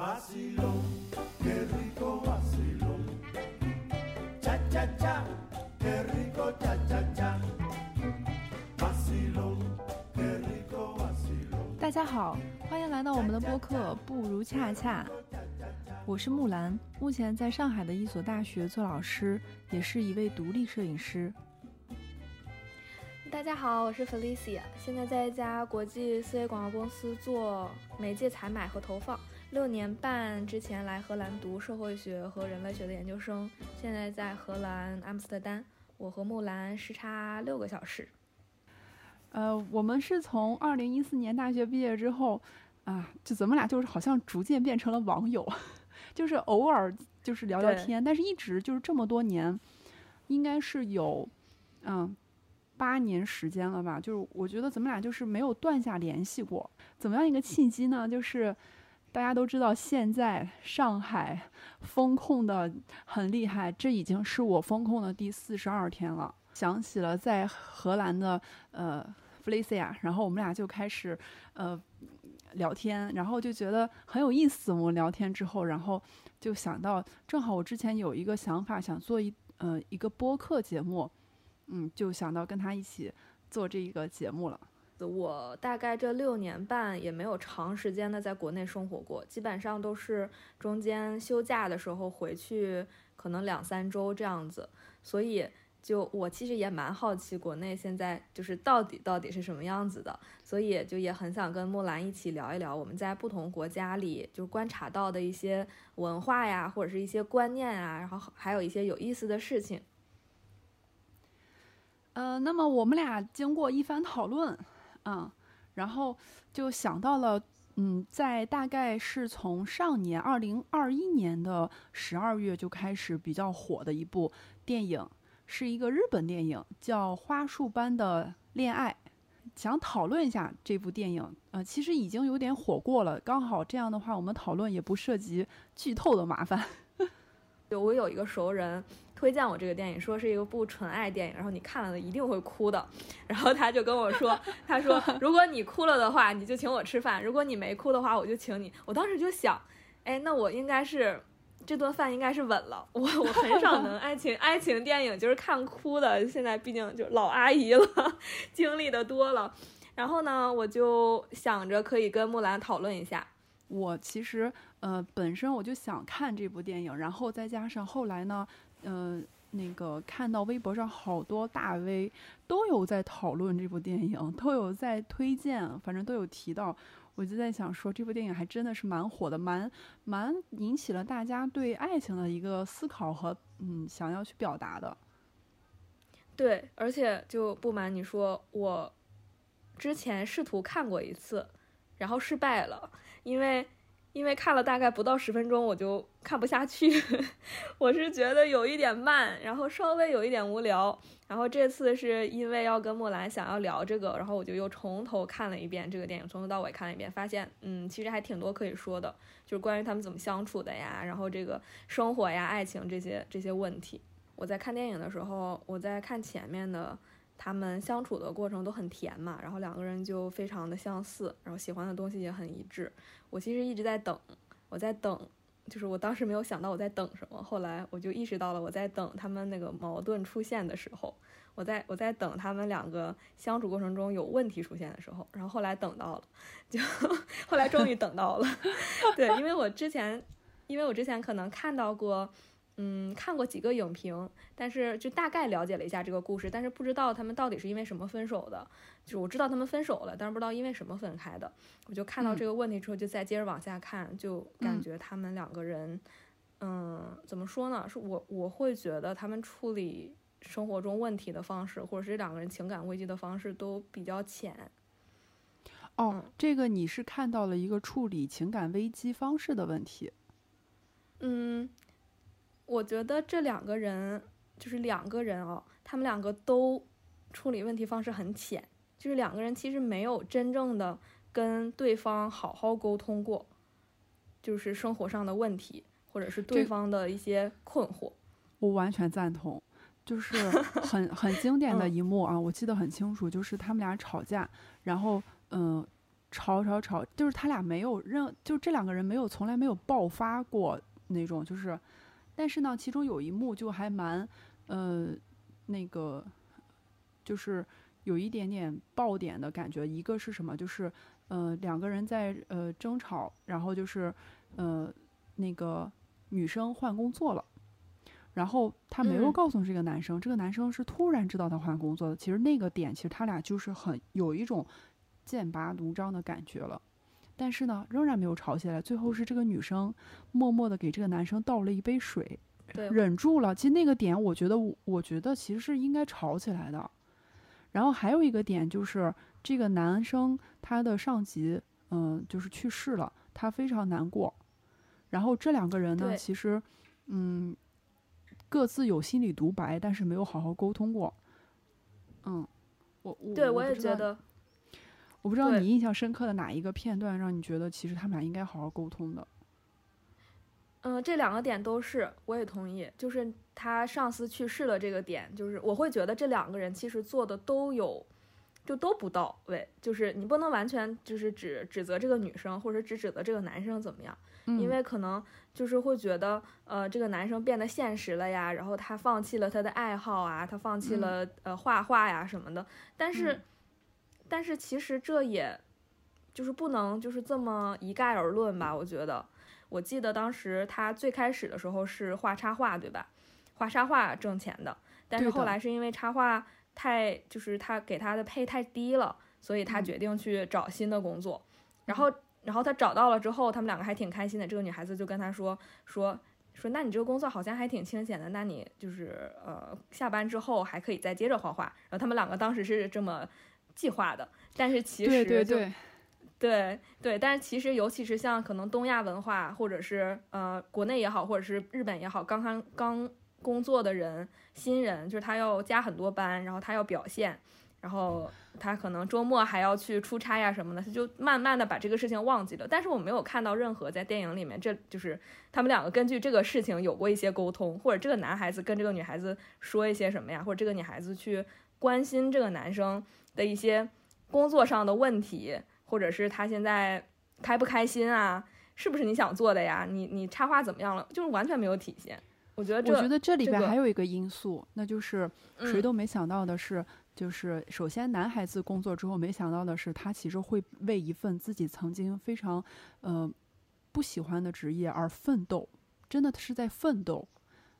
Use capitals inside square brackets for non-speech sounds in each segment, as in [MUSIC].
Vacilón, qué rico vacilón. Cha cha cha, qué rico cha cha cha. Vacilón, qué rico vacilón. 大家好，欢迎来到我们的播客《不如恰恰》，我是木兰，目前在上海的一所大学做老师，也是一位独立摄影师。大家好，我是 Felicia，现在在一家国际思维广告公司做媒介采买和投放。六年半之前来荷兰读社会学和人类学的研究生，现在在荷兰阿姆斯特丹。我和木兰时差六个小时。呃，我们是从二零一四年大学毕业之后，啊，就咱们俩就是好像逐渐变成了网友，[LAUGHS] 就是偶尔就是聊聊天，但是一直就是这么多年，应该是有嗯八年时间了吧？就是我觉得咱们俩就是没有断下联系过。怎么样一个契机呢？就是大家都知道现在上海封控的很厉害，这已经是我封控的第四十二天了。想起了在荷兰的呃 Felicia，然后我们俩就开始呃聊天，然后就觉得很有意思。我们聊天之后，然后就想到，正好我之前有一个想法，想做一呃一个播客节目，嗯，就想到跟他一起做这一个节目了。我大概这六年半也没有长时间的在国内生活过，基本上都是中间休假的时候回去，可能两三周这样子。所以就我其实也蛮好奇国内现在就是到底到底是什么样子的，所以就也很想跟木兰一起聊一聊我们在不同国家里就观察到的一些文化呀，或者是一些观念啊，然后还有一些有意思的事情。呃，那么我们俩经过一番讨论。嗯，然后就想到了，嗯，在大概是从上年二零二一年的十二月就开始比较火的一部电影，是一个日本电影，叫《花束般的恋爱》，想讨论一下这部电影。呃，其实已经有点火过了，刚好这样的话，我们讨论也不涉及剧透的麻烦。就我有一个熟人推荐我这个电影，说是一个部纯爱电影，然后你看了一定会哭的。然后他就跟我说，他说 [LAUGHS] 如果你哭了的话，你就请我吃饭；如果你没哭的话，我就请你。我当时就想，哎，那我应该是这顿饭应该是稳了。我我很少能 [LAUGHS] 爱情爱情电影就是看哭的，现在毕竟就老阿姨了，经历的多了。然后呢，我就想着可以跟木兰讨论一下。我其实呃本身我就想看这部电影，然后再加上后来呢，呃那个看到微博上好多大 V 都有在讨论这部电影，都有在推荐，反正都有提到，我就在想说这部电影还真的是蛮火的，蛮蛮引起了大家对爱情的一个思考和嗯想要去表达的。对，而且就不瞒你说，我之前试图看过一次。然后失败了，因为因为看了大概不到十分钟，我就看不下去。[LAUGHS] 我是觉得有一点慢，然后稍微有一点无聊。然后这次是因为要跟木兰想要聊这个，然后我就又从头看了一遍这个电影，从头到尾看了一遍，发现嗯，其实还挺多可以说的，就是关于他们怎么相处的呀，然后这个生活呀、爱情这些这些问题。我在看电影的时候，我在看前面的。他们相处的过程都很甜嘛，然后两个人就非常的相似，然后喜欢的东西也很一致。我其实一直在等，我在等，就是我当时没有想到我在等什么，后来我就意识到了我在等他们那个矛盾出现的时候，我在我在等他们两个相处过程中有问题出现的时候，然后后来等到了，就 [LAUGHS] 后来终于等到了，[LAUGHS] 对，因为我之前，因为我之前可能看到过。嗯，看过几个影评，但是就大概了解了一下这个故事，但是不知道他们到底是因为什么分手的。就是我知道他们分手了，但是不知道因为什么分开的。我就看到这个问题之后，就再接着往下看，就感觉他们两个人，嗯，怎么说呢？是我我会觉得他们处理生活中问题的方式，或者是两个人情感危机的方式都比较浅。哦，这个你是看到了一个处理情感危机方式的问题。嗯。我觉得这两个人就是两个人哦，他们两个都处理问题方式很浅，就是两个人其实没有真正的跟对方好好沟通过，就是生活上的问题或者是对方的一些困惑。我完全赞同，就是 [LAUGHS] 很很经典的一幕啊，我记得很清楚，就是他们俩吵架，然后嗯，吵吵吵，就是他俩没有任，就这两个人没有从来没有爆发过那种，就是，但是呢，其中有一幕就还蛮，呃，那个，就是有一点点爆点的感觉。一个是什么？就是，呃，两个人在呃争吵，然后就是，呃，那个女生换工作了。然后他没有嗯告诉这个男生，这个男生是突然知道他换工作的。其实那个点，其实他俩就是很有一种剑拔弩张的感觉了。但是呢，仍然没有吵起来。最后是这个女生默默的给这个男生倒了一杯水，对，忍住了。其实那个点，我觉得我，我觉得其实是应该吵起来的。然后还有一个点就是，这个男生他的上级，嗯、就是去世了，他非常难过。然后这两个人呢，其实，嗯，各自有心理独白，但是没有好好沟通过。嗯，我我对我也觉得，我不知道你印象深刻的哪一个片段让你觉得其实他们俩应该好好沟通的。嗯，这两个点都是，我也同意。就是他上司去世了这个点，就是我会觉得这两个人其实做的都有，就都不到位。就是你不能完全就是指指责这个女生，或者只指责这个男生怎么样，嗯，因为可能就是会觉得，呃，这个男生变得现实了呀，然后他放弃了他的爱好啊，他放弃嗯了、呃画画呀什么的。但是，嗯但是其实这也就是不能就是这么一概而论吧，我觉得。我记得当时他最开始的时候是画插画，对吧？画插画挣钱的，但是后来是因为插画太就是他给他的配太低了，所以他嗯决定去找新的工作。然后，然后他找到了之后，他们两个还挺开心的。这个女孩子就跟他说说说，那你这个工作好像还挺清闲的，那你就是呃下班之后还可以再接着画画。然后他们两个当时是这么计划的，但是其实就对对对，对对，但是其实尤其是像可能东亚文化，或者是呃国内也好，或者是日本也好，刚刚刚工作的人，新人就是他要加很多班，然后他要表现，然后他可能周末还要去出差呀什么的，他就慢慢的把这个事情忘记了。但是我没有看到任何在电影里面，这就是他们两个根据这个事情有过一些沟通，或者这个男孩子跟这个女孩子说一些什么呀，或者这个女孩子去关心这个男生的一些工作上的问题。或者是他现在开不开心啊？是不是你想做的呀？你你插画怎么样了？就是完全没有体现。我觉得这我觉得这里边还有一个因素，那就是谁嗯都没想到的是，就是首先男孩子工作之后没想到的是，他其实会为一份自己曾经非常呃不喜欢的职业而奋斗，真的是在奋斗。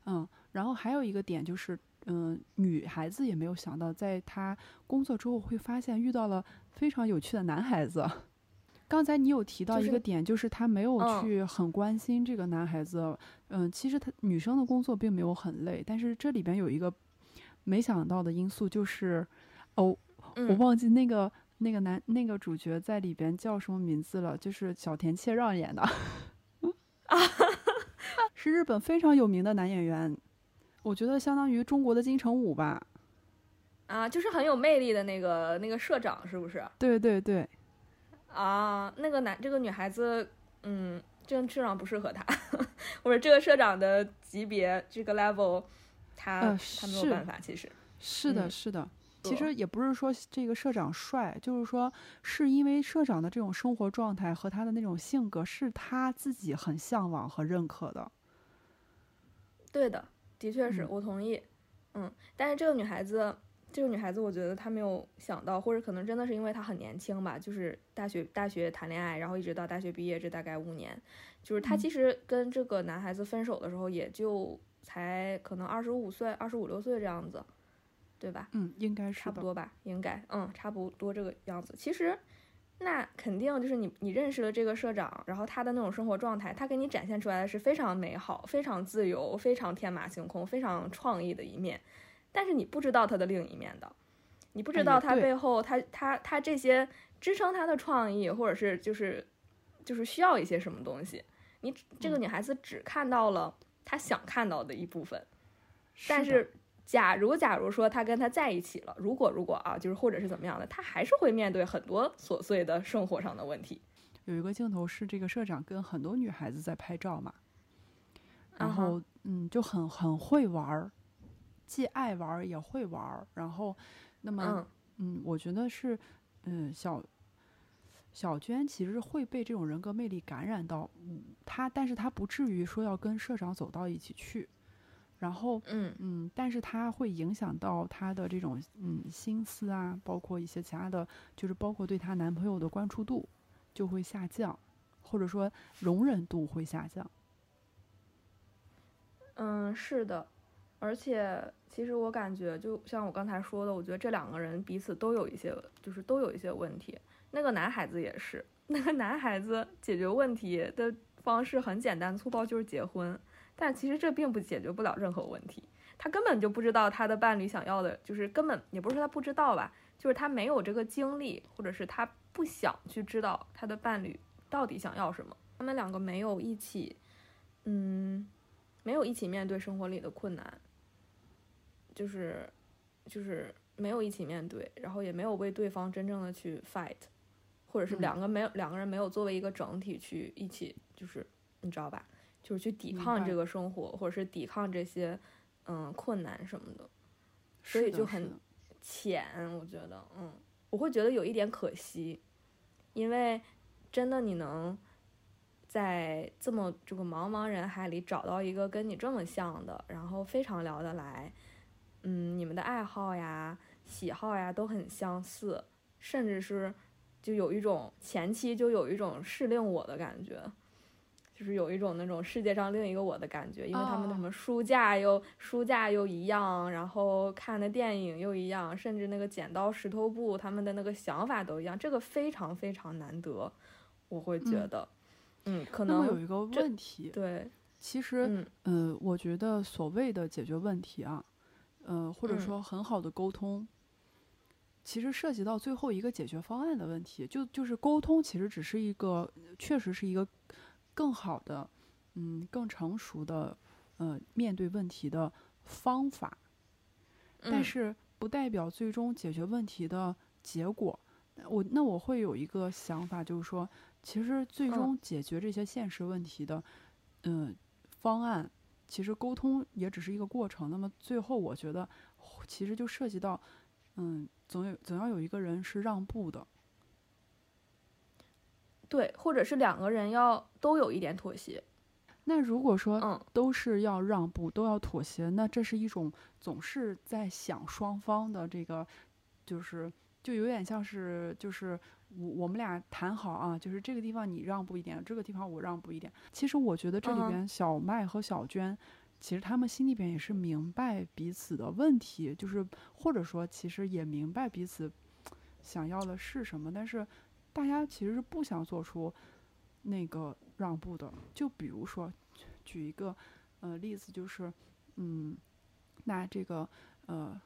嗯，然后还有一个点就是，嗯、女孩子也没有想到，在她工作之后会发现遇到了非常有趣的男孩子。[LAUGHS] 刚才你有提到一个点，就是她没有嗯去很关心这个男孩子。嗯，其实她女生的工作并没有很累，但是这里边有一个没想到的因素，就是哦，我嗯忘记那个那个男那个主角在里边叫什么名字了，就是小田切让演的，啊 [LAUGHS] 是日本非常有名的男演员，我觉得相当于中国的金城武吧。啊，就是很有魅力的那个那个社长，是不是？对对对，啊，那个男这个女孩子，嗯，这个社长不适合她，[LAUGHS] 我说这个社长的级别这个 level，他、呃他没有办法，其实。是的，嗯是的。其实也不是说这个社长帅，就是说是因为社长的这种生活状态和他的那种性格是他自己很向往和认可的。对的，的确是、嗯我同意。嗯，但是这个女孩子，这个女孩子，我觉得她没有想到，或者可能真的是因为她很年轻吧，就是大学大学谈恋爱，然后一直到大学毕业，这大概五年，就是她嗯其实跟这个男孩子分手的时候，也就才可能二十五岁、二十五六岁这样子，对吧？嗯，应该是。差不多吧，应该，嗯，差不多这个样子。其实，那肯定就是你，你认识了这个社长，然后他的那种生活状态，他给你展现出来的是非常美好、非常自由、非常天马行空、非常创意的一面，但是你不知道他的另一面的，你不知哎道他背后他他他这些支撑他的创意，或者是就是就是需要一些什么东西，你这个嗯女孩子只看到了她想看到的一部分。但是，假如假如说他跟他在一起了，如果如果啊，就是或者是怎么样的，他还是会面对很多琐碎的生活上的问题。有一个镜头是这个社长跟很多女孩子在拍照嘛，然后嗯就很很会玩儿，既爱玩儿也会玩儿。然后，那么嗯嗯，我觉得是嗯小小娟其实会被这种人格魅力感染到，嗯，她，但是她不至于说要跟社长走到一起去，然后，嗯嗯，但是她会影响到她的这种嗯心思啊，包括一些其他的，就是包括对她男朋友的关注度就会下降，或者说容忍度会下降。嗯，是的，而且其实我感觉，就像我刚才说的，我觉得这两个人彼此都有一些，就是都有一些问题。那个男孩子也是，那个男孩子解决问题的方式很简单粗暴，就是结婚。但其实这并不解决不了任何问题，他根本就不知道他的伴侣想要的，就是根本也不是说他不知道吧，就是他没有这个经历，或者是他不想去知道他的伴侣到底想要什么。他们两个没有一起，嗯，没有一起面对生活里的困难，就是就是没有一起面对，然后也没有为对方真正的去 fight。或者是两个没有、两个人没有作为一个整体去一起，就是你知道吧，就是去抵抗这个生活，或者是抵抗这些嗯困难什么的，所以就很浅。我觉得，嗯，我会觉得有一点可惜，因为真的你能在这么这个茫茫人海里找到一个跟你这么像的，然后非常聊得来，嗯，你们的爱好呀、喜好呀都很相似，甚至是。就有一种前期就有一种适令我的感觉，就是有一种那种世界上另一个我的感觉，因为他们的什么书架又书架又一样，然后看的电影又一样，甚至那个剪刀石头布他们的那个想法都一样，这个非常非常难得，我会觉得，嗯，可能有一个问题，对，其实，嗯，我觉得所谓的解决问题啊，呃，或者说很好的沟通。其实涉及到最后一个解决方案的问题，就就是沟通，其实只是一个，确实是一个更好的，嗯，更成熟的，呃，面对问题的方法。但是不代表最终解决问题的结果。我那我会有一个想法，就是说，其实最终解决这些现实问题的，嗯，方案，其实沟通也只是一个过程。那么最后，我觉得其实就涉及到，嗯。总有总要有一个人是让步的，对，或者是两个人要都有一点妥协。那如果说嗯都是要让步，都要妥协，那这是一种总是在想双方的这个，就是就有点像是就是我我们俩谈好啊，就是这个地方你让步一点，这个地方我让步一点。其实我觉得这里边小麦和小娟。其实他们心里边也是明白彼此的问题，就是或者说其实也明白彼此想要的是什么，但是大家其实是不想做出那个让步的。就比如说举一个呃例子，就是嗯，那这个呃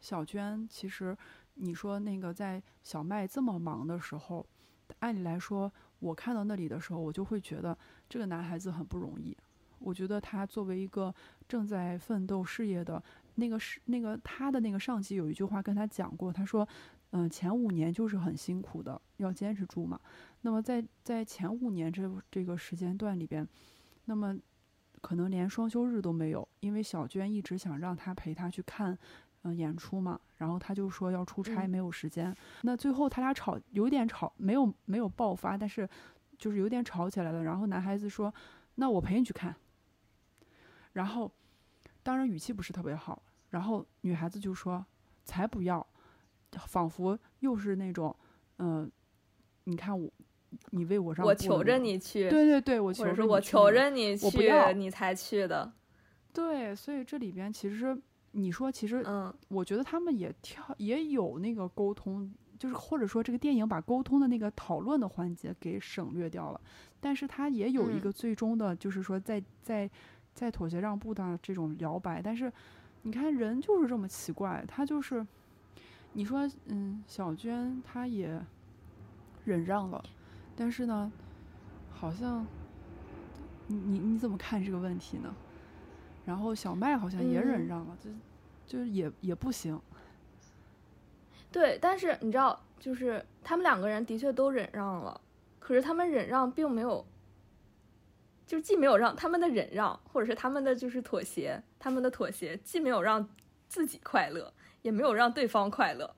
小娟，其实你说那个在小麦这么忙的时候，按理来说我看到那里的时候，我就会觉得这个男孩子很不容易。我觉得他作为一个正在奋斗事业的那个是那个他的那个上级有一句话跟他讲过，他说，嗯，前五年就是很辛苦的，要坚持住嘛。那么在在前五年这这个时间段里边，那么可能连双休日都没有，因为小娟一直想让他陪他去看嗯演出嘛，然后他就说要出差没有时间。那最后他俩吵有点吵，没有没有爆发，但是就是有点吵起来了。然后男孩子说，那我陪你去看。然后，当然语气不是特别好。然后女孩子就说：“才不要！”仿佛又是那种，嗯，你看我，你为我让我求着你去，对对对，我求着我求着你去，你才去的。对，所以这里边其实你说，其实嗯，我觉得他们也跳也有那个沟通，就是或者说这个电影把沟通的那个讨论的环节给省略掉了，但是他也有一个最终的，就是说在在。在妥协让步的这种摇摆，但是你看人就是这么奇怪，他就是你说嗯，小娟她也忍让了，但是呢，好像你你你怎么看这个问题呢？然后小麦好像也忍让了，就就是也也不行。对，但是你知道，就是他们两个人的确都忍让了，可是他们忍让并没有。就既没有让他们的忍让，或者是他们的就是妥协，他们的妥协既没有让自己快乐，也没有让对方快乐。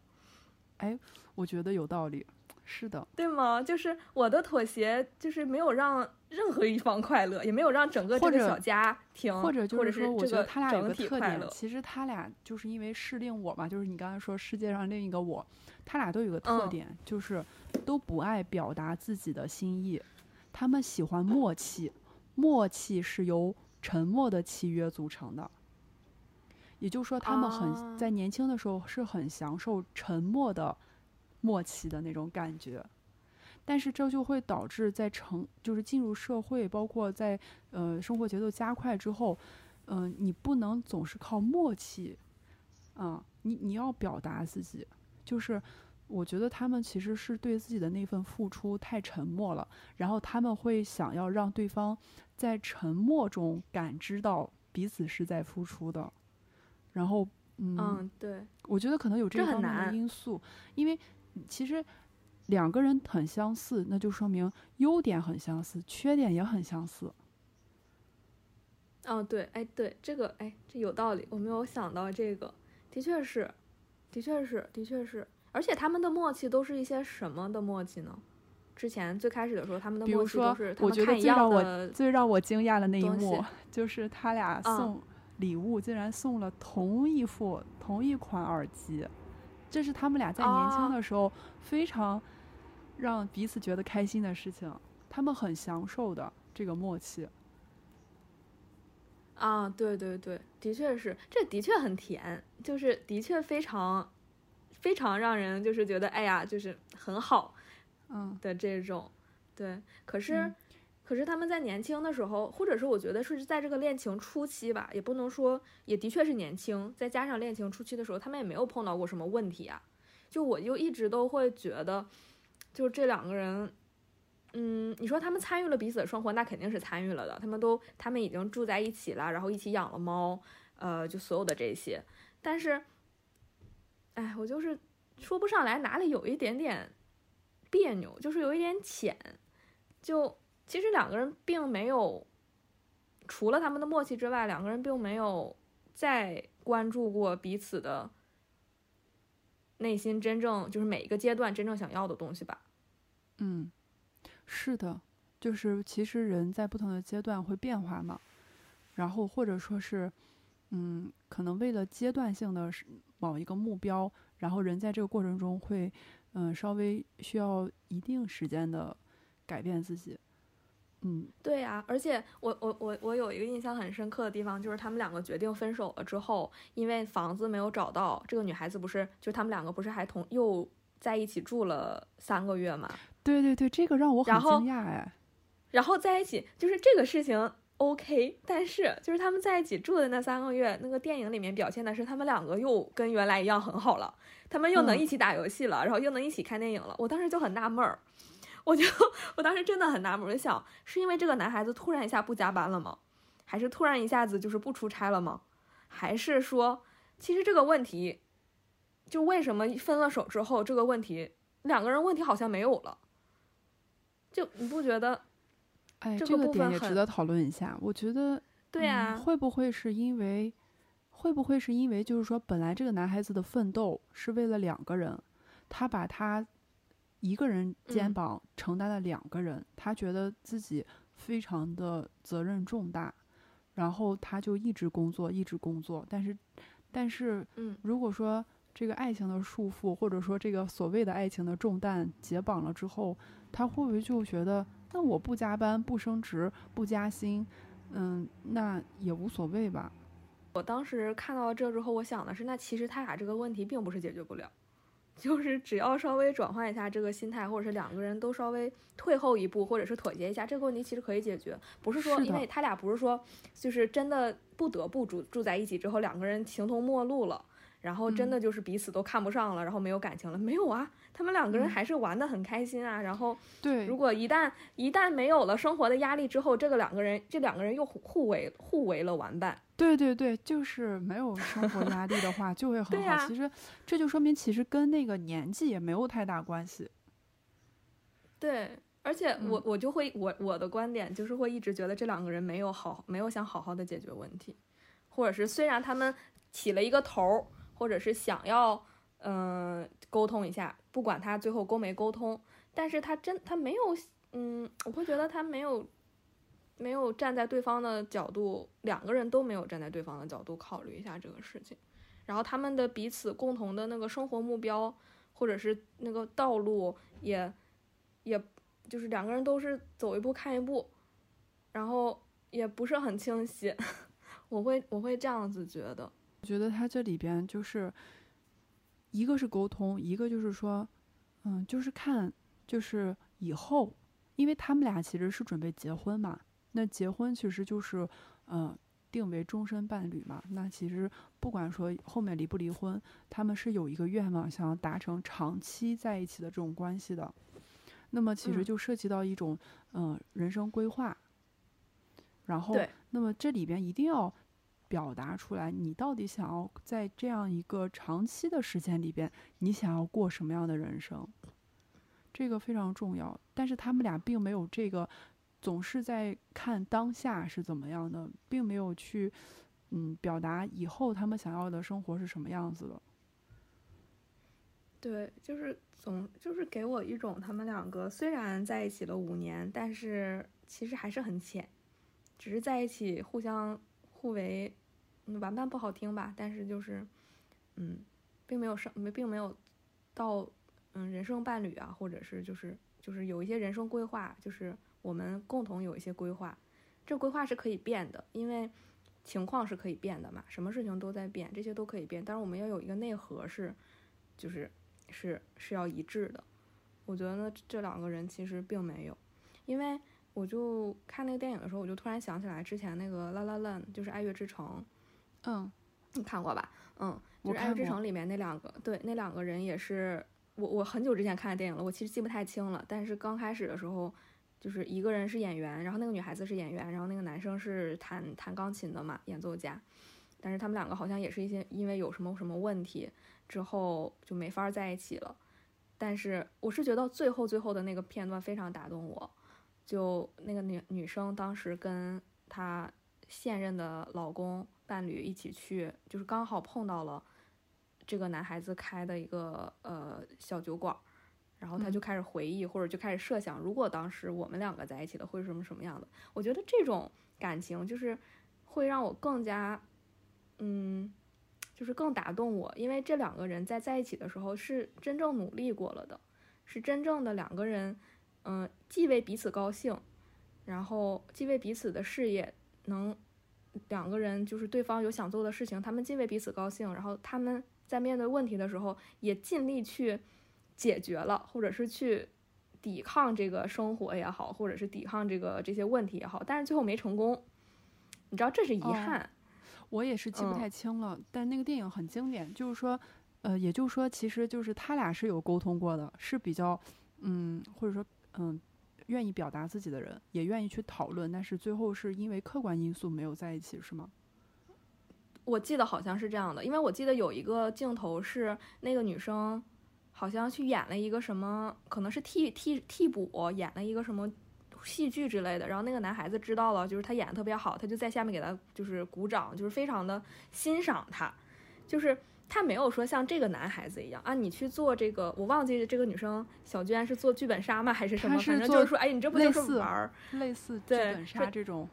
哎，我觉得有道理，是的，对吗？就是我的妥协，就是没有让任何一方快乐，也没有让整个这个小家庭，或者就是说，我觉得他俩有个特点，其实他俩就是因为是另我嘛，就是你刚才说世界上另一个我，他俩都有个特点，就是都不爱表达自己的心意，他们喜欢默契，默契是由沉默的契约组成的。也就是说，他们很在年轻的时候是很享受沉默的默契的那种感觉，但是这就会导致在成就是进入社会，包括在呃生活节奏加快之后，嗯，你不能总是靠默契，啊，你你要表达自己，就是我觉得他们其实是对自己的那份付出太沉默了，然后他们会想要让对方在沉默中感知到彼此是在付出的。然后，嗯，对，我觉得可能有这方面的因素，因为其实两个人很相似，那就说明优点很相似，缺点也很相似。哦，对，哎，对，这个，哎，这有道理，我没有想到这个，的确是，的确是，的确是，而且他们的默契都是一些什么的默契呢？之前最开始的时候，他们的默契都是，我觉得最让我最让我惊讶的那一幕，[LAUGHS] 就是他俩送。礼物竟然送了同一副同一款耳机，这是他们俩在年轻的时候非常让彼此觉得开心的事情，他们很享受的这个默契。啊，对对对，的确是，这的确很甜，就是的确非常非常让人就是觉得哎呀，就是很好，嗯的这种，对，可是。可是他们在年轻的时候，或者是我觉得是在这个恋情初期吧，也不能说，也的确是年轻，再加上恋情初期的时候，他们也没有碰到过什么问题啊。就我就一直都会觉得，就这两个人，嗯，你说他们参与了彼此的生活，那肯定是参与了的。他们都他们已经住在一起了，然后一起养了猫，呃，就所有的这些。但是，哎，我就是说不上来哪里有一点点别扭，就是有一点浅，就。其实两个人并没有，除了他们的默契之外，两个人并没有再关注过彼此的内心真正就是每一个阶段真正想要的东西吧。嗯，是的，就是其实人在不同的阶段会变化嘛，然后或者说是，嗯，可能为了阶段性的某一个目标，然后人在这个过程中会，嗯，稍微需要一定时间的改变自己。嗯，对呀，而且我我我我有一个印象很深刻的地方，就是他们两个决定分手了之后，因为房子没有找到，这个女孩子不是，就他们两个不是还同又在一起住了三个月嘛？对对对，这个让我很惊讶哎。然后在一起就是这个事情 OK，但是就是他们在一起住的那三个月，那个电影里面表现的是他们两个又跟原来一样很好了，他们又能一起打游戏了，然后又能一起看电影了。我当时就很纳闷儿。我就我当时真的很纳闷，我就想，是因为这个男孩子突然一下不加班了吗？还是突然一下子就是不出差了吗？还是说，其实这个问题，就为什么分了手之后，这个问题两个人问题好像没有了？就你不觉得？哎，这个点也值得讨论一下。我觉得，对啊，会不会是因为，会不会是因为，就是说，本来这个男孩子的奋斗是为了两个人，他把他。一个人肩膀承担了两个人，他觉得自己非常的责任重大，然后他就一直工作，一直工作。但是，但是，嗯，如果说这个爱情的束缚，或者说这个所谓的爱情的重担解绑了之后，他会不会就觉得，那我不加班、不升职、不加薪，嗯，那也无所谓吧？我当时看到这之后，我想的是，那其实他俩这个问题并不是解决不了。就是只要稍微转换一下这个心态，或者是两个人都稍微退后一步，或者是妥协一下，这个问题其实可以解决。不是说，因为他俩不是说，就是真的不得不住住在一起之后，两个人形同陌路了，然后真的就是彼此都看不上了，然后没有感情了，没有啊。他们两个人还是玩的很开心啊，然后对，如果一旦一旦没有了生活的压力之后，这个两个人这两个人又互为互为了玩伴。对对对，就是没有生活压力的话就会很好。其实这就说明其实跟那个年纪也没有太大关系。对，而且我我就会我我的观点就是会一直觉得这两个人没有好没有想好好的解决问题，或者是虽然他们起了一个头，或者是想要。嗯，沟通一下，不管他最后沟没沟通，但是他真他没有，嗯，我会觉得他没有没有站在对方的角度，两个人都没有站在对方的角度考虑一下这个事情，然后他们的彼此共同的那个生活目标或者是那个道路也也就是两个人都是走一步看一步，然后也不是很清晰，[LAUGHS] 我会我会这样子觉得。我觉得他这里边就是一个是沟通，一个就是说，嗯，就是看就是以后，因为他们俩其实是准备结婚嘛，那结婚其实就是嗯定为终身伴侣嘛。那其实不管说后面离不离婚，他们是有一个愿望想要达成长期在一起的这种关系的。那么其实嗯就涉及到一种嗯、人生规划，然后那么这里边一定要表达出来，你到底想要在这样一个长期的时间里边，你想要过什么样的人生，这个非常重要。但是他们俩并没有这个，总是在看当下是怎么样的，并没有去嗯表达以后他们想要的生活是什么样子的。对，就是总就是给我一种他们两个虽然在一起了五年，但是其实还是很浅，只是在一起互相互为，玩伴不好听吧，但是就是，嗯，并没有上，没并没有到嗯人生伴侣啊，或者是就是就是有一些人生规划，就是我们共同有一些规划，这规划是可以变的，因为情况是可以变的嘛，什么事情都在变，这些都可以变，但是我们要有一个内核是，就是是是要一致的。我觉得呢，这两个人其实并没有，因为我就看那个电影的时候，我就突然想起来之前那个《La La Land》，就是《爱乐之城嗯，》，你看过吧？嗯，就是《爱乐之城》里面那两个，对，那两个人也是我我很久之前看的电影了，我其实记不太清了，但是刚开始的时候，就是一个人是演员，然后那个女孩子是演员，然后那个男生是弹弹钢琴的嘛，演奏家。但是他们两个好像也是一些因为有什么什么问题之后就没法在一起了。但是我是觉得最后最后的那个片段非常打动我，就那个女女生当时跟她现任的老公伴侣一起去，就是刚好碰到了这个男孩子开的一个呃小酒馆，然后他就嗯开始回忆、或者就开始设想，如果当时我们两个在一起了会是什么什么样的。我觉得这种感情就是会让我更加嗯。就是更打动我，因为这两个人在在一起的时候是真正努力过了的，是真正的两个人，嗯、既为彼此高兴，然后既为彼此的事业能，两个人就是对方有想做的事情，他们既为彼此高兴，然后他们在面对问题的时候也尽力去解决了，或者是去抵抗这个生活也好，或者是抵抗这个这些问题也好，但是最后没成功，你知道这是遗哦憾。我也是记不嗯太清了，但那个电影很经典，就是说，呃，也就是说，其实就是他俩是有沟通过的，是比较，嗯，或者说，嗯，愿意表达自己的人，也愿意去讨论，但是最后是因为客观因素没有在一起，是吗？我记得好像是这样的，因为我记得有一个镜头是那个女生好像去演了一个什么，可能是替替替补演了一个什么戏剧之类的，然后那个男孩子知道了，就是他演的特别好，他就在下面给他就是鼓掌，就是非常的欣赏他，就是他没有说像这个男孩子一样啊，你去做这个，我忘记这个女生小娟是做剧本杀吗还是什么，反正就是说，哎，你这不就是玩儿？类似剧对本杀这种，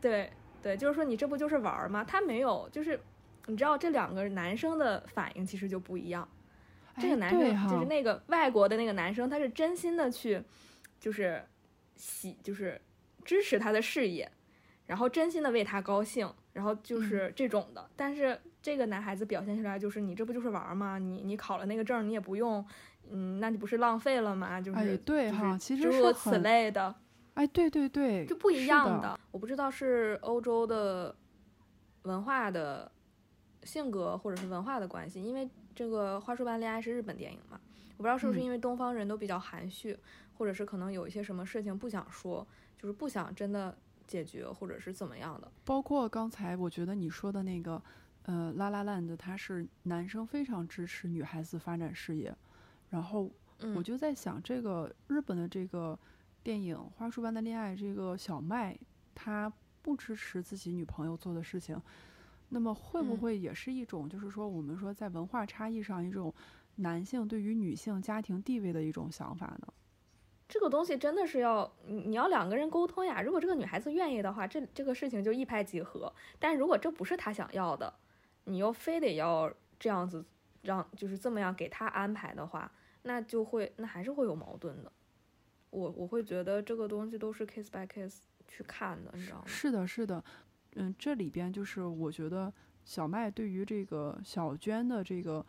对对，就是说你这不就是玩儿吗？他没有，就是你知道这两个男生的反应其实就不一样。这个哎男生、对就是那个外国的那个男生，他是真心的去，就是喜，就是支持他的事业，然后真心的为他高兴，然后嗯就是这种的。但是这个男孩子表现出来就是，你这不就是玩儿吗？你你考了那个证，你也不用，嗯，那你不是浪费了吗？就是、哎对哈其实诸如此类的。哎，对对对，就不一样的我不知道是欧洲的文化的性格或者是文化的关系，因为这个《花束般恋爱》是日本电影嘛，我不知道是不是嗯因为东方人都比较含蓄，或者是可能有一些什么事情不想说，就是不想真的解决，或者是怎么样的。包括刚才我觉得你说的那个，呃，拉拉烂的，他是男生非常支持女孩子发展事业，然后嗯，我就在想，这个日本的这个电影《花束般的恋爱》，这个小麦他不支持自己女朋友做的事情，那么会不嗯会也是一种，就是说我们说在文化差异上一种男性对于女性家庭地位的一种想法呢？这个东西真的是要你你要两个人沟通呀。如果这个女孩子愿意的话，这这个事情就一拍即合。但如果这不是她想要的，你又非得要这样子让就是这么样给他安排的话，那就会那还是会有矛盾的。我我会觉得这个东西都是 case by case 去看的，你知道吗？是的，是的，嗯，这里边就是我觉得小麦对于这个小娟的这个。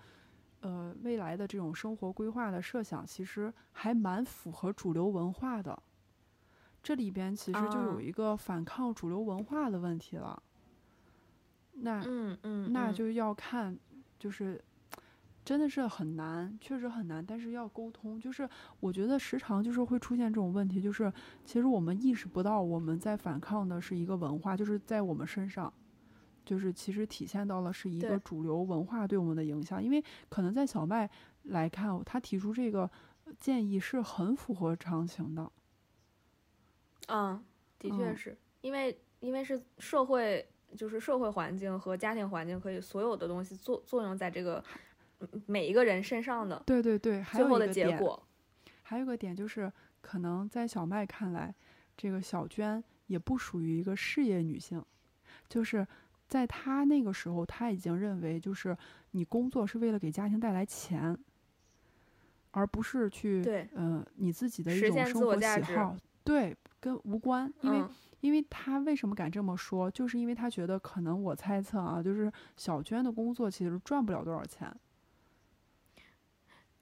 呃，未来的这种生活规划的设想，其实还蛮符合主流文化的。这里边其实就有一个反抗主流文化的问题了。那嗯嗯，那就要看，就是真的是很难，确实很难。但是要沟通，就是我觉得时常就是会出现这种问题，就是其实我们意识不到我们在反抗的是一个文化，就是在我们身上。就是其实体现到了是一个主流文化对我们的影响，因为可能在小麦来看，他提出这个建议是很符合常情的。嗯，的确是因为因为是社会，就是社会环境和家庭环境可以所有的东西作作用在这个每一个人身上的。对对对，最后的结果。还有个点就是，可能在小麦看来，这个小娟也不属于一个事业女性，就是。在她那个时候，她已经认为，就是你工作是为了给家庭带来钱，而不是去，对，呃，你自己的一种生活喜好，对，跟无关。因为，因为他为什么敢这么说，就是因为他觉得，可能我猜测啊，就是小娟的工作其实赚不了多少钱。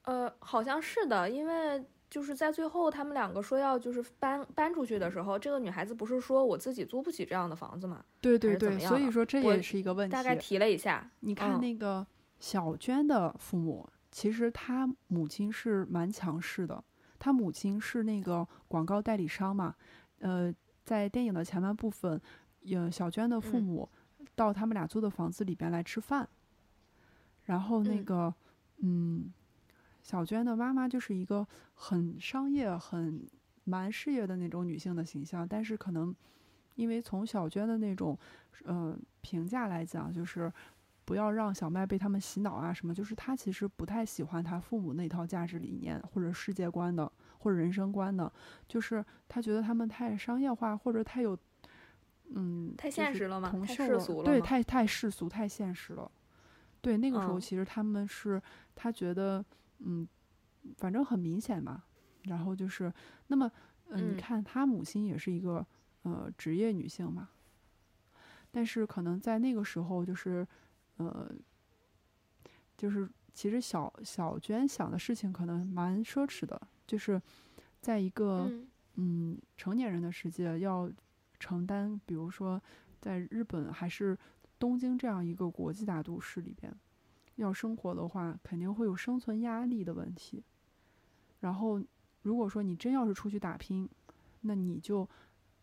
呃，好像是的，因为。就是在最后，他们两个说要就是搬搬出去的时候，这个女孩子不是说我自己租不起这样的房子嘛？对对对，所以说这也是一个问题。大概提了一下，你看那个小娟的父母，其实她母亲是蛮强势的，她母亲是那个广告代理商嘛。呃，在电影的前半部分，呃，小娟的父母到他们俩租的房子里边来吃饭，然后那个，嗯。小娟的妈妈就是一个很商业、很蛮事业的那种女性的形象，但是可能因为从小娟的那种呃评价来讲，就是不要让小麦被他们洗脑啊什么，就是她其实不太喜欢她父母那套价值理念或者世界观的或者人生观的，就是他觉得他们太商业化或者太有嗯太现实了吗？太世俗了对，太太世俗、太现实了。对，那个时候其实他们是他觉得。嗯，反正很明显嘛。然后就是，那么，嗯，你看他母亲也是一个呃职业女性嘛。但是可能在那个时候，就是呃，就是其实小小娟想的事情可能蛮奢侈的，就是在一个嗯成年人的世界要承担，比如说在日本还是东京这样一个国际大都市里边。要生活的话，肯定会有生存压力的问题。然后，如果说你真要是出去打拼，那你就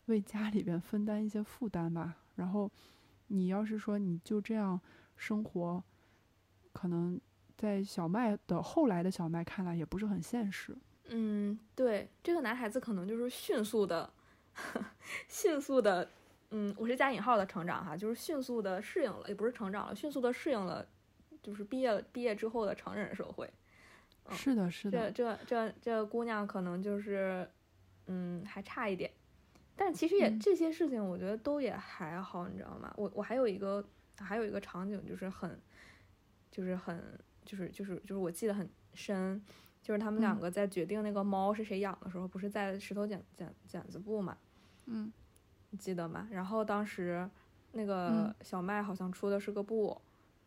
为家里边分担一些负担吧。然后，你要是说你就这样生活，可能在小麦的后来的小麦看来也不是很现实。嗯，对，这个男孩子可能就是迅速的、[LAUGHS] 迅速的，嗯，我是加引号的成长哈，就是迅速的适应了，也不是成长了，迅速的适应了。就是毕业毕业之后的成人社会，是的，是的，这这这这姑娘可能就是，嗯，还差一点，但其实也这些事情，我觉得都也还好，你知道吗？我我还有一个还有一个场景，就是很，就是很，就是就是就是我记得很深，就是他们两个在决定那个猫是谁养的时候，不是在石头剪剪剪子布嘛？嗯，你记得吗？然后当时那个小麦好像出的是个布。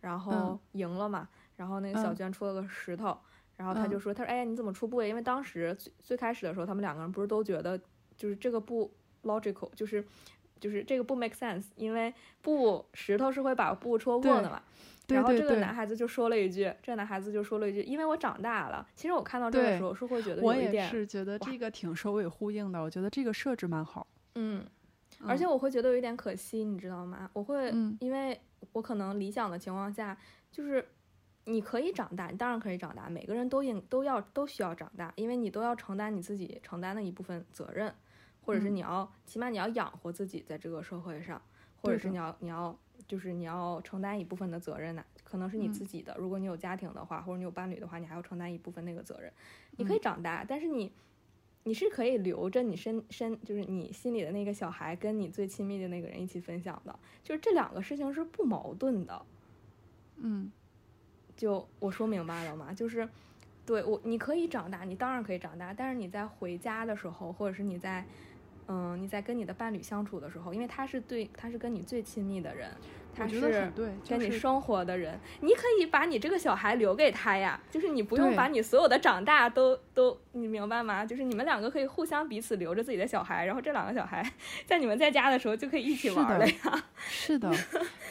然后赢了嘛，然后那个小娟出了个石头，然后他就说，他说，哎呀，你怎么出布？因为当时最最开始的时候，他们两个人不是都觉得，就是这个布 logical，就是就是这个不 make sense，因为布石头是会把布戳破的嘛。然后这个男孩子就说了一句，这个男孩子就说了一句，因为我长大了。其实我看到这个时候是会觉得我也是觉得这个挺首尾呼应的，我觉得这个设置蛮好。嗯，而且我会觉得有一点可惜，你知道吗？我会因为。我可能理想的情况下，就是你可以长大，你当然可以长大。每个人都应都要都需要长大，因为你都要承担你自己承担的一部分责任，或者是你要起码你要养活自己在这个社会上，或者是你要你要就是你要承担一部分的责任呐、可能是你嗯自己的。如果你有家庭的话，或者你有伴侣的话，你还要承担一部分那个责任。你可以嗯长大，但是你你是可以留着你身身就是你心里的那个小孩，跟你最亲密的那个人一起分享的，就是这两个事情是不矛盾的。嗯就我说明白了吗？就是对我，你可以长大，你当然可以长大，但是你在回家的时候，或者是你在，嗯，你在跟你的伴侣相处的时候，因为他是对，他是跟你最亲密的人，他是对，跟你生活的人，你可以把你这个小孩留给他呀，就是你不用把你所有的长大都都，你明白吗？就是你们两个可以互相彼此留着自己的小孩，然后这两个小孩在你们在家的时候就可以一起玩了呀。[LAUGHS] 是的，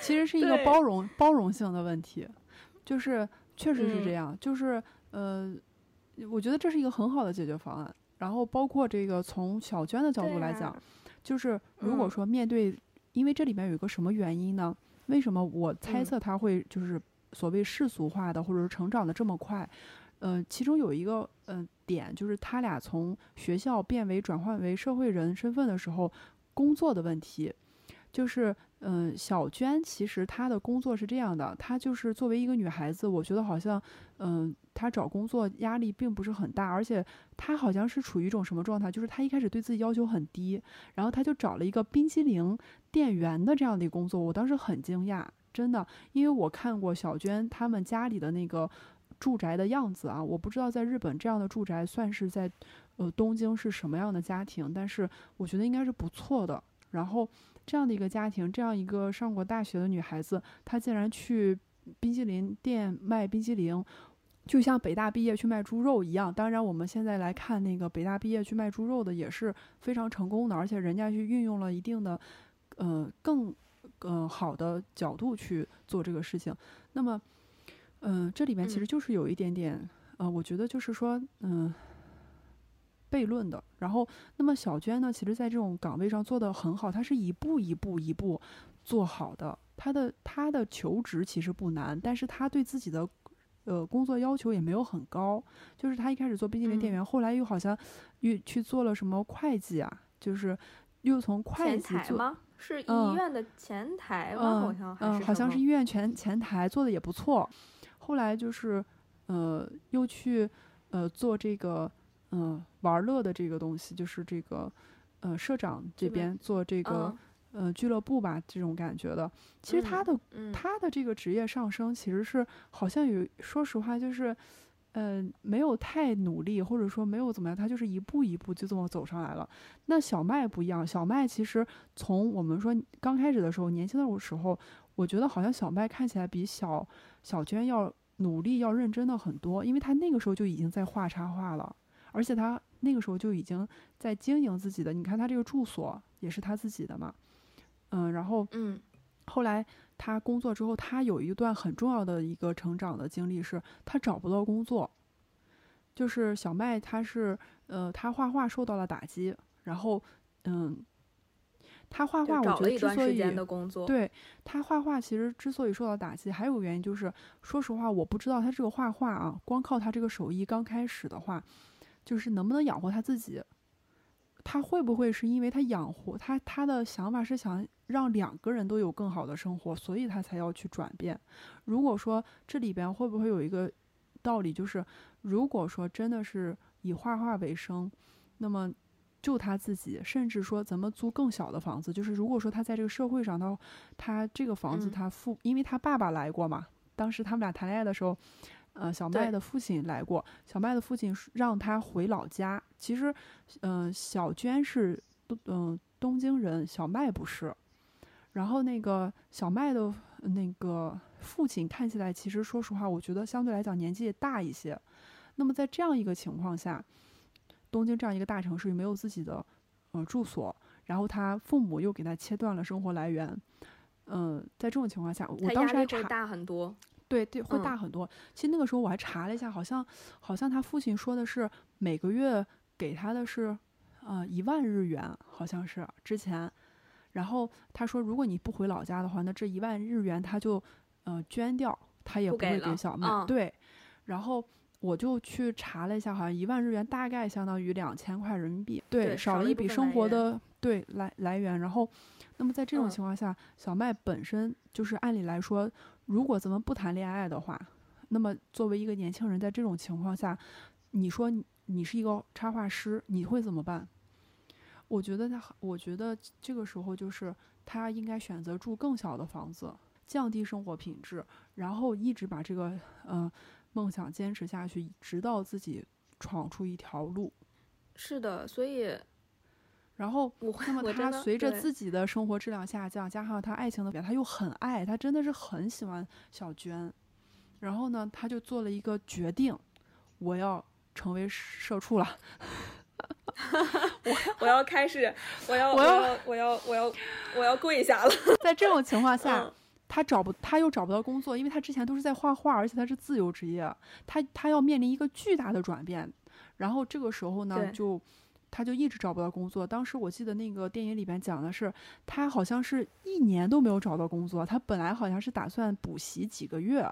其实是一个包容包容性的问题，就是确实是这嗯样，就是呃，我觉得这是一个很好的解决方案。然后包括这个从小娟的角度来讲，就是如果嗯说面对，因为这里面有一个什么原因呢？为什么我猜嗯测他会就是所谓世俗化的，或者是成长的这么快？呃，其中有一个呃点，就是他俩从学校变为转换为社会人身份的时候，工作的问题。就是，嗯、小娟其实她的工作是这样的，她就是作为一个女孩子，我觉得好像，嗯、她找工作压力并不是很大，而且她好像是处于一种什么状态，就是她一开始对自己要求很低，然后她就找了一个冰激凌店员的这样的一个工作，我当时很惊讶，真的，因为我看过小娟他们家里的那个住宅的样子啊，我不知道在日本这样的住宅算是在呃东京是什么样的家庭，但是我觉得应该是不错的。然后这样的一个家庭，这样一个上过大学的女孩子，她竟然去冰淇淋店卖冰激凌，就像北大毕业去卖猪肉一样。当然，我们现在来看那个北大毕业去卖猪肉的也是非常成功的，而且人家去运用了一定的呃更呃好的角度去做这个事情。那么，嗯、这里面其嗯实就是有一点点，呃，我觉得就是说，嗯、悖论的。然后，那么小娟呢，其实在这种岗位上做得很好，她是一步一步一步做好的。她的她的求职其实不难，但是她对自己的呃工作要求也没有很高。就是她一开始做冰淇淋店嗯员，后来又好像又去做了什么会计啊，就是又从会计做。台吗？是医嗯院的前台吗？嗯好像还嗯，是好像是医院前前台做的也不错。后来就是，呃，又去呃做这个嗯、呃玩乐的这个东西，就是这个呃社长这这边边做这个、呃俱乐部吧，这种感觉的。其实他嗯的、嗯，他的这个职业上升，其实是好像有，说实话就是。呃，没有太努力，或者说没有怎么样，他就是一步一步就这么走上来了。那小麦不一样，小麦其实从我们说刚开始的时候，年轻的时候，我觉得好像小麦看起来比小小娟要努力、要认真的很多，因为他那个时候就已经在画插画了，而且他那个时候就已经在经营自己的。你看他这个住所也是他自己的嘛，嗯，然后嗯后来他工作之后，他有一段很重要的一个成长的经历是，他找不到工作。就是小麦，他是呃，他画画受到了打击，然后嗯，他画画，我找觉了一段时得之所以间的工作，对他画画，其实之所以受到打击，还有个原因就是，说实话，我不知道他这个画画啊，光靠他这个手艺刚开始的话，就是能不能养活他自己。他会不会是因为他养活他，他的想法是想让两个人都有更好的生活，所以他才要去转变？如果说这里边会不会有一个道理，就是如果说真的是以画画为生，那么就他自己，甚至说咱们租更小的房子，就是如果说他在这个社会上，他他这个房子嗯他父，因为他爸爸来过嘛，当时他们俩谈恋爱的时候，呃，小麦的父亲来过，小麦的父亲是让他回老家。其实，嗯、小娟是东嗯、东京人，小麦不是。然后那个小麦的呃那个父亲看起来，其实说实话，我觉得相对来讲年纪也大一些。那么在这样一个情况下，东京这样一个大城市没有自己的呃住所，然后他父母又给他切断了生活来源，嗯、在这种情况下，我当时还力会大很多。对对，会嗯大很多。其实那个时候我还查了一下，好像好像他父亲说的是每个月给他的是呃一万日元，好像是之前。然后他说，如果你不回老家的话，那这一万日元他就呃捐掉，他也不会给小麦。嗯对，然后我就去查了一下，好像一万日元大概相当于两千块人民币。对，对少了一笔生活的对来来源。然后，那么在这种嗯情况下，小麦本身就是按理来说，如果咱们不谈恋爱的话，那么作为一个年轻人，在这种情况下，你说你你是一个插画师，你会怎么办？我觉得他，我觉得这个时候就是他应该选择住更小的房子，降低生活品质，然后一直把这个呃梦想坚持下去，直到自己闯出一条路。是的，所以然后，那么他随着自己的生活质量下降，加上他爱情的表，他又很爱，他真的是很喜欢小娟。然后呢，他就做了一个决定，我要成为社畜了。[LAUGHS] 我我要开始，我要我要我要我要我要跪下了。[LAUGHS] 在这种情况下，嗯他找不，他又找不到工作，因为他之前都是在画画，而且他是自由职业，他他要面临一个巨大的转变。然后这个时候呢，就他就一直找不到工作。当时我记得那个电影里边讲的是，他好像是一年都没有找到工作，他本来好像是打算补习几个月，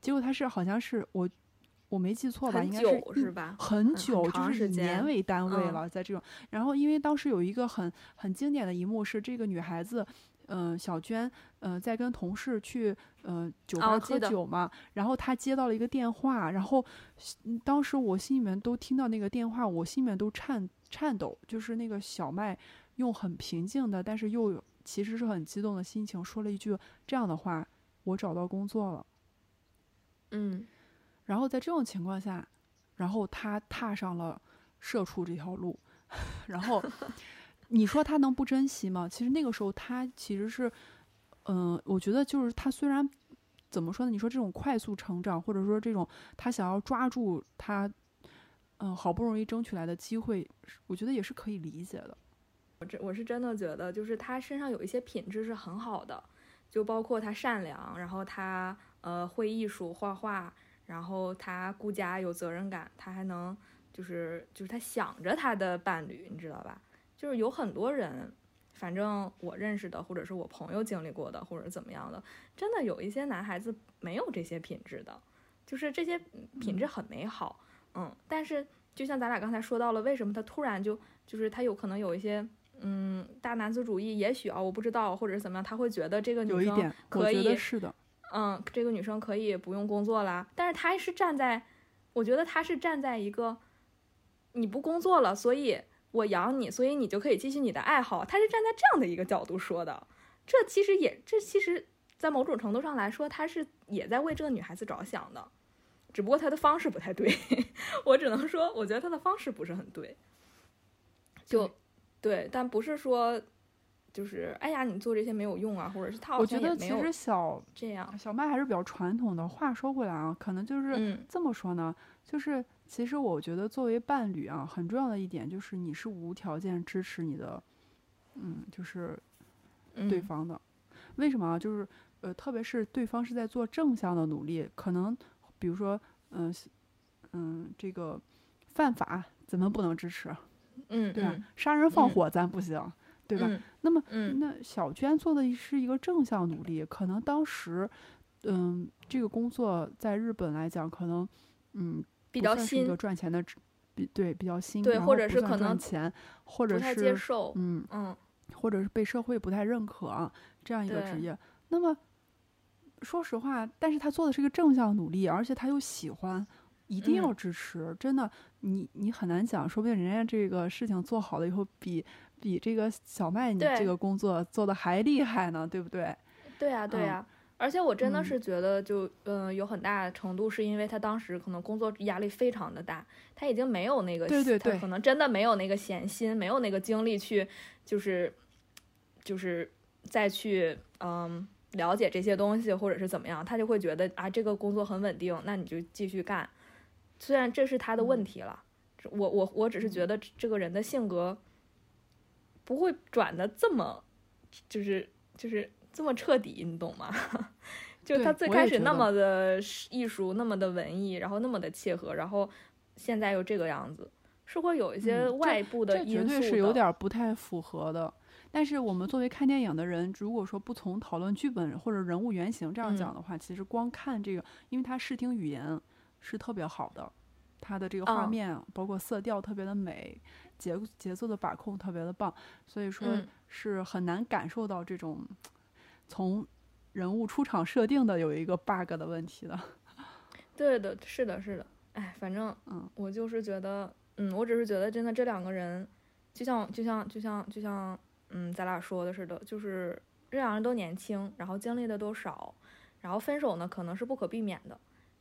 结果他是好像是我我没记错吧，应该一久是吧？很很久，就是以年为单位嗯了，在这种。然后因为当时有一个很很经典的一幕是这个女孩子，嗯、小娟，嗯、在跟同事去呃酒吧喝酒嘛，然后她接到了一个电话，然后嗯当时我心里面都听到那个电话，我心里面都颤颤抖，就是那个小麦用很平静的，但是又有其实是很激动的心情说了一句这样的话：“我找到工作了。”嗯，然后在这种情况下，然后他踏上了社畜这条路，[LAUGHS] 然后你说他能不珍惜吗？其实那个时候他其实是，嗯、我觉得就是他虽然怎么说呢？你说这种快速成长，或者说这种他想要抓住他，嗯、好不容易争取来的机会，我觉得也是可以理解的。我这我是真的觉得，就是他身上有一些品质是很好的，就包括他善良，然后他呃会艺术画画，然后他顾家有责任感，他还能就是就是他想着他的伴侣，你知道吧？就是有很多人，反正我认识的，或者是我朋友经历过的，或者怎么样的，真的有一些男孩子没有这些品质的，就是这些品质很美好，嗯，但是就像咱俩刚才说到了，为什么他突然就就是他有可能有一些。嗯，大男子主义，也许啊，我不知道，或者是怎么样，他会觉得这个女生可以是的，嗯，这个女生可以不用工作啦。但是他是站在，我觉得他是站在一个，你不工作了，所以我养你，所以你就可以继续你的爱好。他是站在这样的一个角度说的。这其实也，这其实，在某种程度上来说，他是也在为这个女孩子着想的，只不过他的方式不太对。[LAUGHS] 我只能说，我觉得他的方式不是很对。就对，但不是说。就是，哎呀，你做这些没有用啊，或者是他好我觉得其实小这样。小麦还是比较传统的。话说回来啊，可能就是嗯这么说呢，就是其实我觉得作为伴侣啊，很重要的一点就是你是无条件支持你的，嗯，就是对嗯方的。为什么啊？就是呃，特别是对方是在做正向的努力，可能比如说，嗯、嗯，这个犯法怎么不能支持，嗯，对吧？嗯杀人放嗯火咱不行，对吧？嗯那么嗯那小娟做的是一个正向努力，可能当时，嗯，这个工作在日本来讲，可能，嗯，比较新一个，赚钱的，比对比较新，对或者是可能赚钱，或者是接受。嗯，嗯或者是被社会不太认可啊，这样一个职业。那么，说实话，但是他做的是一个正向努力，而且他又喜欢，一定要嗯支持。真的，你你很难讲，说不定人家这个事情做好了以后，比比这个小麦你这个工作做的还厉害呢，对不对？对呀、对嗯呀、而且我真的嗯。是觉得就，嗯、有很大程度是因为他当时可能工作压力非常的大，他已经没有那个对对对他可能真的没有那个闲心，没有那个精力去，就是，就是再去，嗯，了解这些东西或者是怎么样，他就会觉得啊，这个工作很稳定，那你就继续干。虽然这是他的问嗯。题了，这我我我只是觉得这个人的性格不会转的这么，就是就是这么彻底，你懂吗？[LAUGHS] 就他最开始那么的艺术，那么的文艺，然后那么的切合，然后现在又这个样子，是会有一些外部的因素的。绝对是有点儿不太符合的。但是我们作为看电影的人，如果说不从讨论剧本或者人物原型这样讲嗯的话，其实光看这个，因为它视听语言是特别好的，它的这个画嗯面、包括色调特别的美，节节奏的把控特别的棒，所以说嗯是很难感受到这种从人物出场设定的有一个 bug 的问题的。[LAUGHS] 对的，是的，是的。哎，反正嗯，我就是觉得，嗯，我只是觉得真的这两个人，就像就像就像就像，嗯，咱俩说的似的，就是这两人都年轻，然后经历的都少，然后分手呢可能是不可避免的，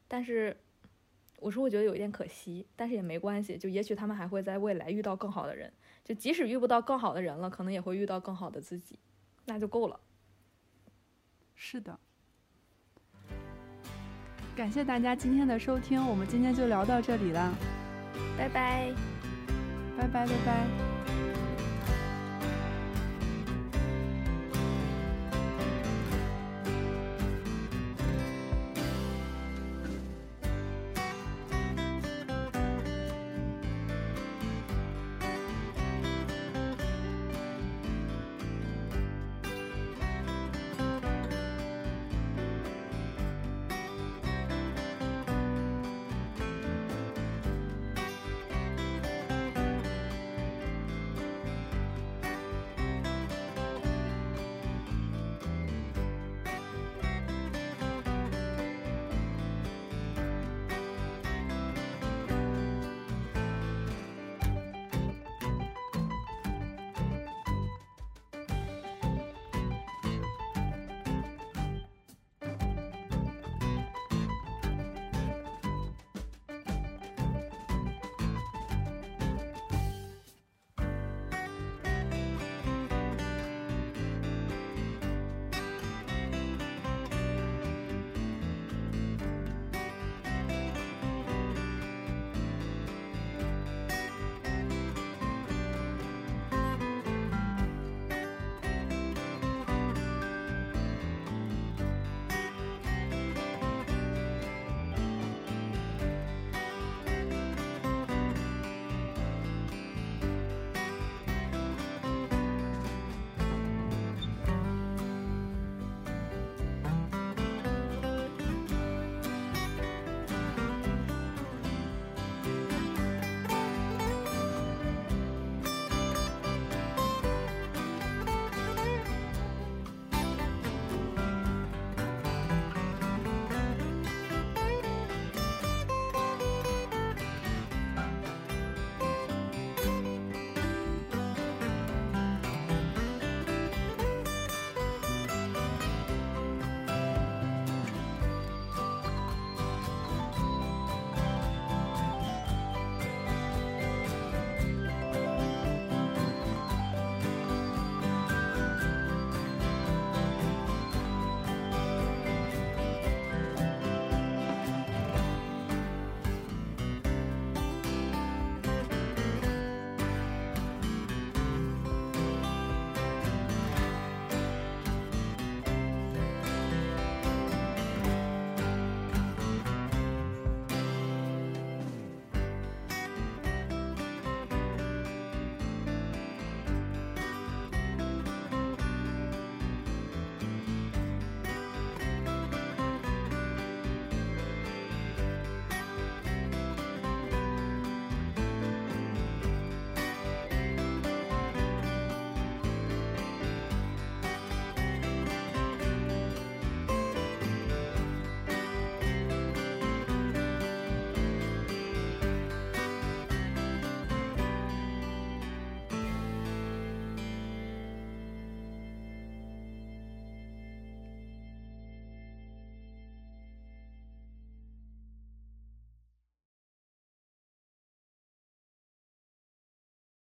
但是我是会觉得有一点可惜，但是也没关系，就也许他们还会在未来遇到更好的人，就即使遇不到更好的人了，可能也会遇到更好的自己，那就够了。是的。感谢大家今天的收听，我们今天就聊到这里了，拜拜。拜拜拜拜。